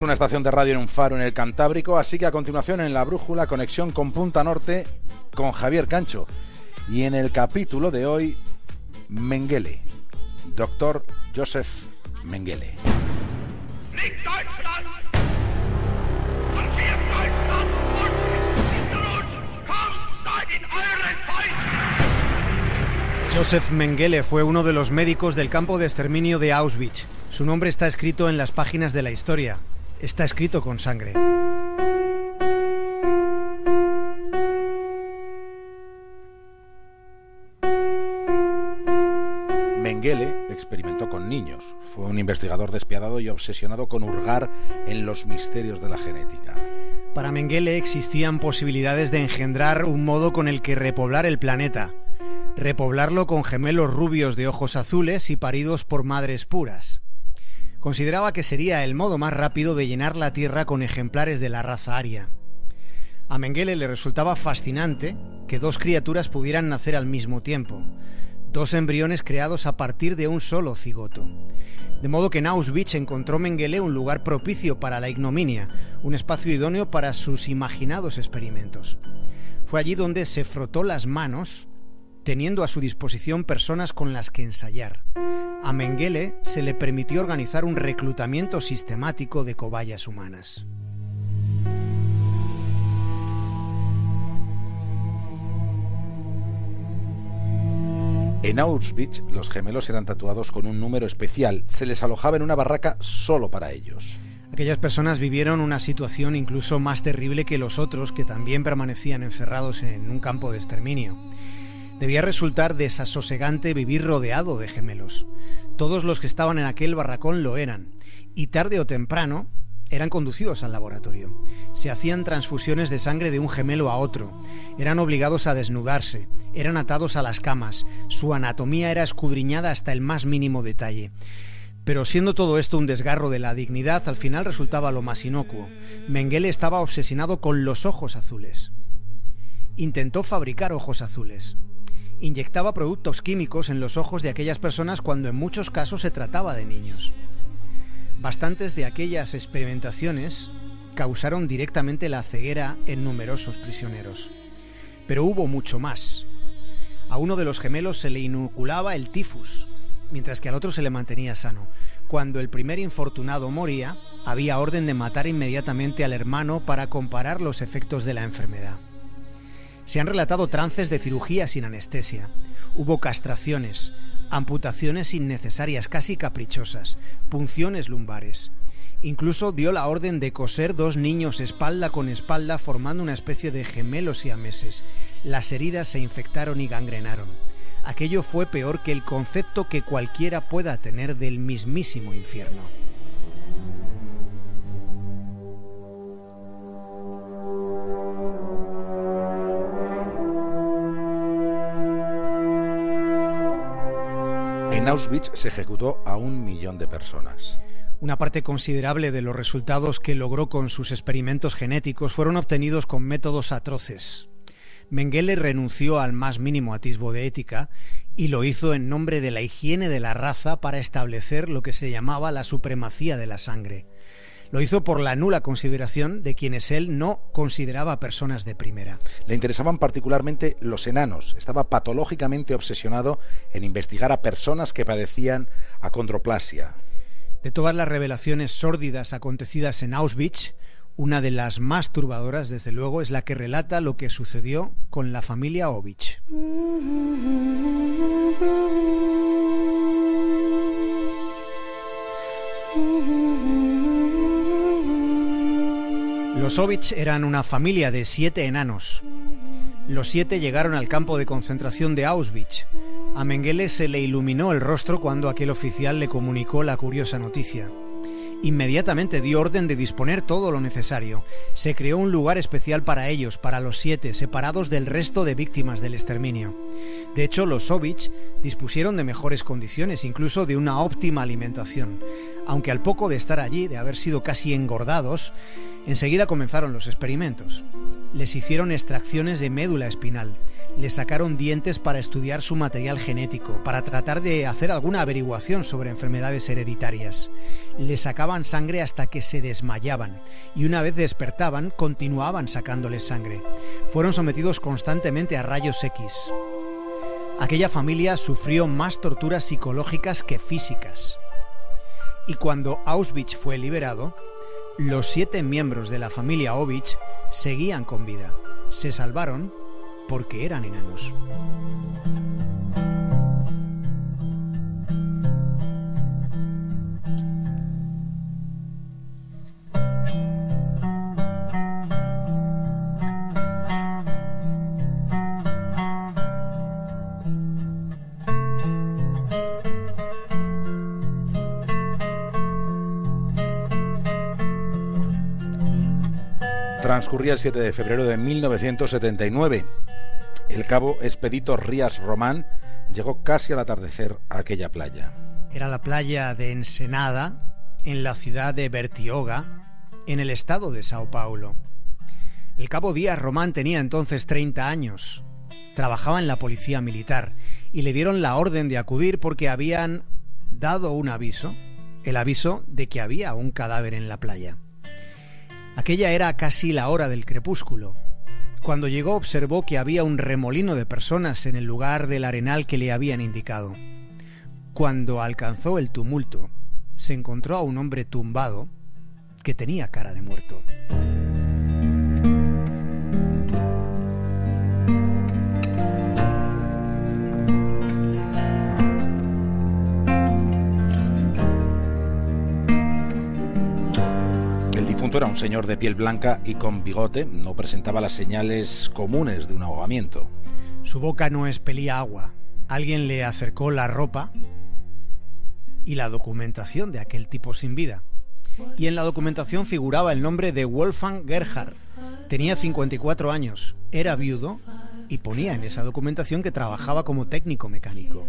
Una estación de radio en un faro en el Cantábrico, así que a continuación en la brújula conexión con Punta Norte con Javier Cancho. Y en el capítulo de hoy, Mengele, doctor Joseph Mengele. Joseph Mengele fue uno de los médicos del campo de exterminio de Auschwitz. Su nombre está escrito en las páginas de la historia está escrito con sangre. Mengele experimentó con niños. Fue un investigador despiadado y obsesionado con hurgar en los misterios de la genética. Para Mengele existían posibilidades de engendrar un modo con el que repoblar el planeta. Repoblarlo con gemelos rubios de ojos azules y paridos por madres puras consideraba que sería el modo más rápido de llenar la Tierra con ejemplares de la raza aria. A Mengele le resultaba fascinante que dos criaturas pudieran nacer al mismo tiempo, dos embriones creados a partir de un solo cigoto. De modo que en Auschwitz encontró Mengele un lugar propicio para la ignominia, un espacio idóneo para sus imaginados experimentos. Fue allí donde se frotó las manos, teniendo a su disposición personas con las que ensayar a Mengele se le permitió organizar un reclutamiento sistemático de cobayas humanas. En Auschwitz los gemelos eran tatuados con un número especial. Se les alojaba en una barraca solo para ellos. Aquellas personas vivieron una situación incluso más terrible que los otros que también permanecían encerrados en un campo de exterminio. Debía resultar desasosegante vivir rodeado de gemelos. Todos los que estaban en aquel barracón lo eran, y tarde o temprano eran conducidos al laboratorio. Se hacían transfusiones de sangre de un gemelo a otro, eran obligados a desnudarse, eran atados a las camas, su anatomía era escudriñada hasta el más mínimo detalle. Pero siendo todo esto un desgarro de la dignidad, al final resultaba lo más inocuo. Mengele estaba obsesionado con los ojos azules. Intentó fabricar ojos azules inyectaba productos químicos en los ojos de aquellas personas cuando en muchos casos se trataba de niños. Bastantes de aquellas experimentaciones causaron directamente la ceguera en numerosos prisioneros. Pero hubo mucho más. A uno de los gemelos se le inoculaba el tifus, mientras que al otro se le mantenía sano. Cuando el primer infortunado moría, había orden de matar inmediatamente al hermano para comparar los efectos de la enfermedad. Se han relatado trances de cirugía sin anestesia. Hubo castraciones, amputaciones innecesarias, casi caprichosas, punciones lumbares. Incluso dio la orden de coser dos niños espalda con espalda formando una especie de gemelos siameses. Las heridas se infectaron y gangrenaron. Aquello fue peor que el concepto que cualquiera pueda tener del mismísimo infierno. En Auschwitz se ejecutó a un millón de personas. Una parte considerable de los resultados que logró con sus experimentos genéticos fueron obtenidos con métodos atroces. Mengele renunció al más mínimo atisbo de ética y lo hizo en nombre de la higiene de la raza para establecer lo que se llamaba la supremacía de la sangre. Lo hizo por la nula consideración de quienes él no consideraba personas de primera. Le interesaban particularmente los enanos. Estaba patológicamente obsesionado en investigar a personas que padecían acondroplasia. De todas las revelaciones sórdidas acontecidas en Auschwitz, una de las más turbadoras, desde luego, es la que relata lo que sucedió con la familia Ovich. Los Ovich eran una familia de siete enanos. Los siete llegaron al campo de concentración de Auschwitz. A Mengele se le iluminó el rostro cuando aquel oficial le comunicó la curiosa noticia. Inmediatamente dio orden de disponer todo lo necesario. Se creó un lugar especial para ellos, para los siete, separados del resto de víctimas del exterminio. De hecho, los Sovich dispusieron de mejores condiciones, incluso de una óptima alimentación. Aunque al poco de estar allí, de haber sido casi engordados, Enseguida comenzaron los experimentos. Les hicieron extracciones de médula espinal, les sacaron dientes para estudiar su material genético, para tratar de hacer alguna averiguación sobre enfermedades hereditarias. Les sacaban sangre hasta que se desmayaban y una vez despertaban continuaban sacándoles sangre. Fueron sometidos constantemente a rayos X. Aquella familia sufrió más torturas psicológicas que físicas. Y cuando Auschwitz fue liberado, los siete miembros de la familia Ovich seguían con vida. Se salvaron porque eran enanos. Transcurría el 7 de febrero de 1979. El cabo Expedito Rías Román llegó casi al atardecer a aquella playa. Era la playa de Ensenada, en la ciudad de Bertioga, en el estado de Sao Paulo. El cabo Díaz Román tenía entonces 30 años. Trabajaba en la policía militar y le dieron la orden de acudir porque habían dado un aviso, el aviso de que había un cadáver en la playa. Aquella era casi la hora del crepúsculo. Cuando llegó observó que había un remolino de personas en el lugar del arenal que le habían indicado. Cuando alcanzó el tumulto, se encontró a un hombre tumbado que tenía cara de muerto. Era un señor de piel blanca y con bigote, no presentaba las señales comunes de un ahogamiento. Su boca no expelía agua. Alguien le acercó la ropa y la documentación de aquel tipo sin vida. Y en la documentación figuraba el nombre de Wolfgang Gerhard. Tenía 54 años, era viudo y ponía en esa documentación que trabajaba como técnico mecánico.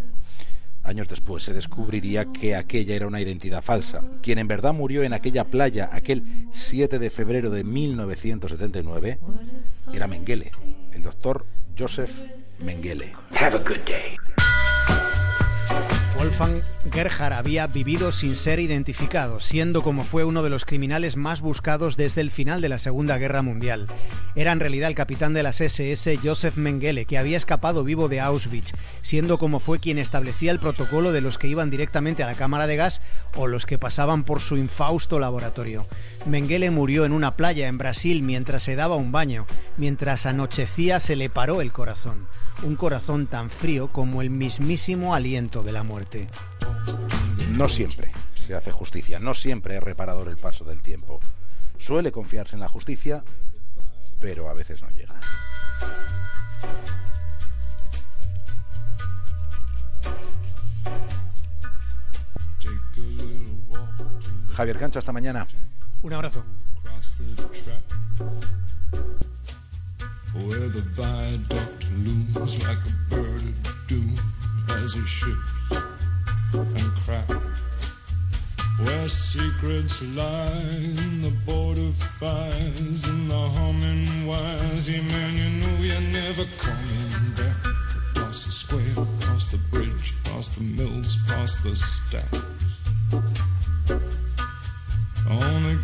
Años después se descubriría que aquella era una identidad falsa. Quien en verdad murió en aquella playa aquel 7 de febrero de 1979 era Mengele, el doctor Joseph Mengele. Have a good day. Wolfgang Gerhard había vivido sin ser identificado, siendo como fue uno de los criminales más buscados desde el final de la Segunda Guerra Mundial. Era en realidad el capitán de las SS Joseph Mengele, que había escapado vivo de Auschwitz, siendo como fue quien establecía el protocolo de los que iban directamente a la cámara de gas o los que pasaban por su infausto laboratorio. Mengele murió en una playa en Brasil mientras se daba un baño. Mientras anochecía se le paró el corazón un corazón tan frío como el mismísimo aliento de la muerte. No siempre se hace justicia, no siempre es reparador el paso del tiempo. Suele confiarse en la justicia, pero a veces no llega. Javier Cancho, hasta mañana. Un abrazo. where the viaduct looms like a bird of doom as it shifts and cracks. Where secrets lie in the border fires and the humming wires. Yeah, man, you know you're never coming back. Across the square, across the bridge, past the mills, past the stacks.